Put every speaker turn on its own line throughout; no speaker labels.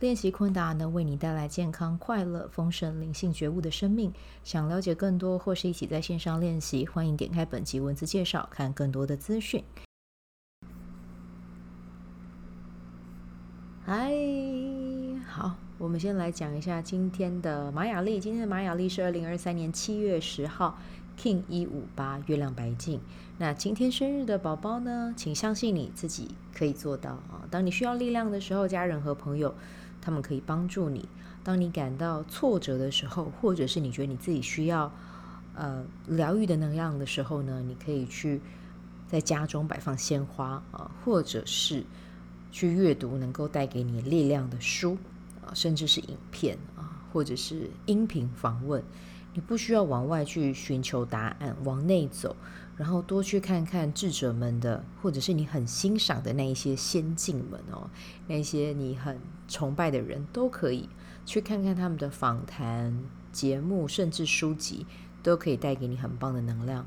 练习昆达能为你带来健康、快乐、丰盛、灵性觉悟的生命。想了解更多或是一起在线上练习，欢迎点开本集文字介绍，看更多的资讯。嗨，好，我们先来讲一下今天的玛雅历。今天的玛雅历是二零二三年七月十号，King 一五八，月亮白净。那今天生日的宝宝呢，请相信你自己可以做到啊！当你需要力量的时候，家人和朋友。他们可以帮助你。当你感到挫折的时候，或者是你觉得你自己需要呃疗愈的能量的时候呢，你可以去在家中摆放鲜花啊，或者是去阅读能够带给你力量的书啊，甚至是影片啊，或者是音频访问。你不需要往外去寻求答案，往内走。然后多去看看智者们的，或者是你很欣赏的那一些先进们哦，那些你很崇拜的人都可以去看看他们的访谈节目，甚至书籍，都可以带给你很棒的能量。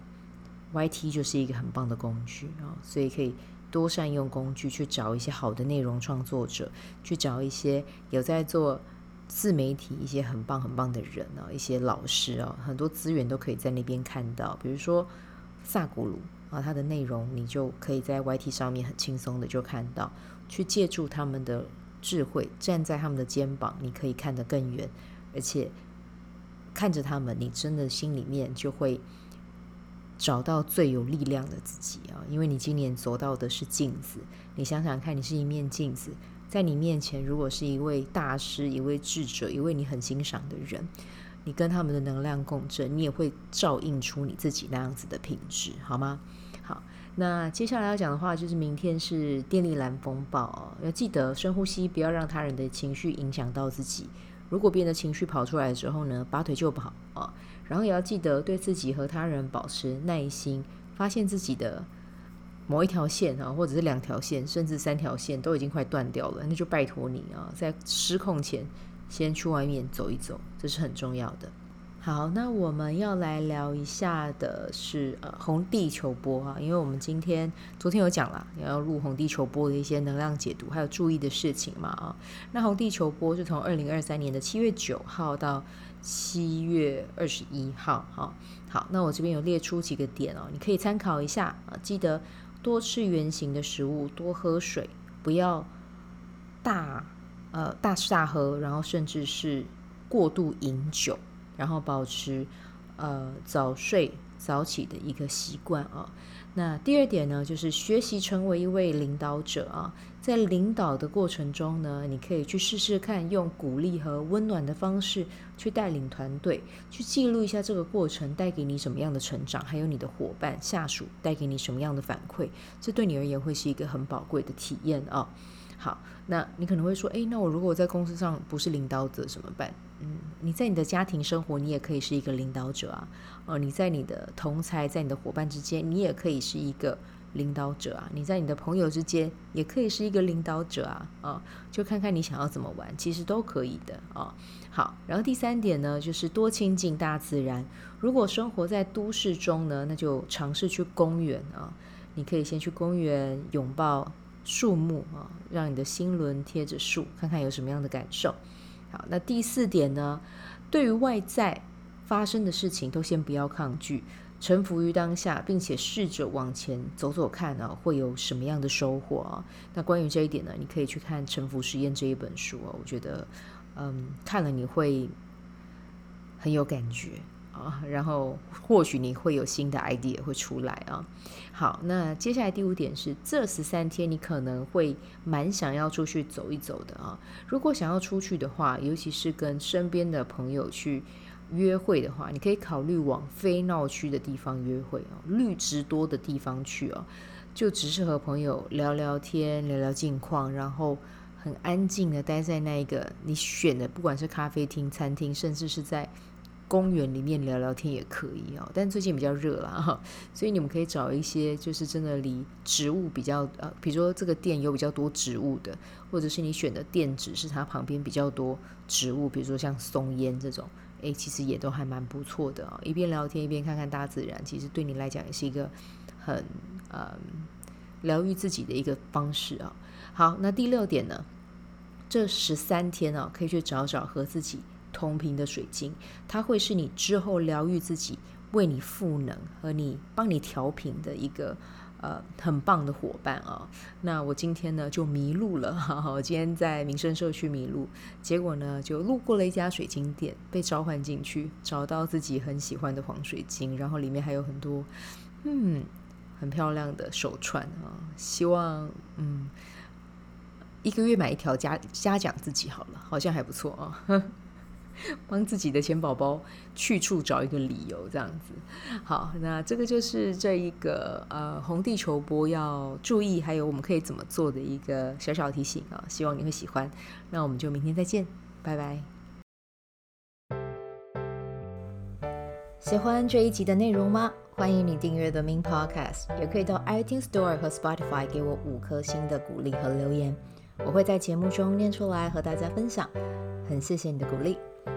YT 就是一个很棒的工具啊，所以可以多善用工具去找一些好的内容创作者，去找一些有在做自媒体一些很棒很棒的人啊，一些老师啊，很多资源都可以在那边看到，比如说。萨古鲁啊，他的内容你就可以在 YT 上面很轻松的就看到，去借助他们的智慧，站在他们的肩膀，你可以看得更远，而且看着他们，你真的心里面就会找到最有力量的自己啊！因为你今年走到的是镜子，你想想看，你是一面镜子，在你面前如果是一位大师、一位智者、一位你很欣赏的人。你跟他们的能量共振，你也会照映出你自己那样子的品质，好吗？好，那接下来要讲的话就是明天是电力蓝风暴，要记得深呼吸，不要让他人的情绪影响到自己。如果别人的情绪跑出来的时候呢，拔腿就跑啊！然后也要记得对自己和他人保持耐心，发现自己的某一条线啊，或者是两条线，甚至三条线都已经快断掉了，那就拜托你啊，在失控前。先去外面走一走，这是很重要的。好，那我们要来聊一下的是呃红地球波啊，因为我们今天昨天有讲了，也要录红地球波的一些能量解读，还有注意的事情嘛啊。那红地球波是从二零二三年的七月九号到七月二十一号，哈。好，那我这边有列出几个点哦，你可以参考一下啊。记得多吃圆形的食物，多喝水，不要大。呃，大吃大喝，然后甚至是过度饮酒，然后保持呃早睡早起的一个习惯啊。那第二点呢，就是学习成为一位领导者啊。在领导的过程中呢，你可以去试试看用鼓励和温暖的方式去带领团队，去记录一下这个过程带给你什么样的成长，还有你的伙伴下属带给你什么样的反馈，这对你而言会是一个很宝贵的体验啊。好，那你可能会说，诶，那我如果在公司上不是领导者怎么办？嗯，你在你的家庭生活，你也可以是一个领导者啊。哦，你在你的同才，在你的伙伴之间，你也可以是一个领导者啊。你在你的朋友之间，也可以是一个领导者啊。啊、就看看你想要怎么玩，其实都可以的啊、好，然后第三点呢，就是多亲近大自然。如果生活在都市中呢，那就尝试去公园啊。你可以先去公园拥抱。树木啊，让你的心轮贴着树，看看有什么样的感受。好，那第四点呢？对于外在发生的事情，都先不要抗拒，臣服于当下，并且试着往前走走看啊，会有什么样的收获啊？那关于这一点呢，你可以去看《臣服实验》这一本书啊，我觉得，嗯，看了你会很有感觉。啊，然后或许你会有新的 idea 会出来啊。好，那接下来第五点是，这十三天你可能会蛮想要出去走一走的啊。如果想要出去的话，尤其是跟身边的朋友去约会的话，你可以考虑往非闹区的地方约会啊，绿植多的地方去哦，就只是和朋友聊聊天、聊聊近况，然后很安静的待在那一个你选的，不管是咖啡厅、餐厅，甚至是在。公园里面聊聊天也可以哦，但最近比较热啦哈，所以你们可以找一些就是真的离植物比较呃，比如说这个店有比较多植物的，或者是你选的店址是它旁边比较多植物，比如说像松烟这种，诶，其实也都还蛮不错的啊。一边聊天一边看看大自然，其实对你来讲也是一个很呃疗愈自己的一个方式啊。好，那第六点呢，这十三天啊，可以去找找和自己。同频的水晶，它会是你之后疗愈自己、为你赋能和你帮你调频的一个呃很棒的伙伴啊。那我今天呢就迷路了，哈哈，我今天在民生社区迷路，结果呢就路过了一家水晶店，被召唤进去，找到自己很喜欢的黄水晶，然后里面还有很多嗯很漂亮的手串啊。希望嗯一个月买一条嘉嘉奖自己好了，好像还不错啊。帮自己的钱宝宝去处找一个理由，这样子。好，那这个就是这一个呃红地球波要注意，还有我们可以怎么做的一个小小提醒啊。希望你会喜欢。那我们就明天再见，拜拜。喜欢这一集的内容吗？欢迎你订阅 The Min Podcast，也可以到 iTunes Store 和 Spotify 给我五颗星的鼓励和留言，我会在节目中念出来和大家分享。很谢谢你的鼓励。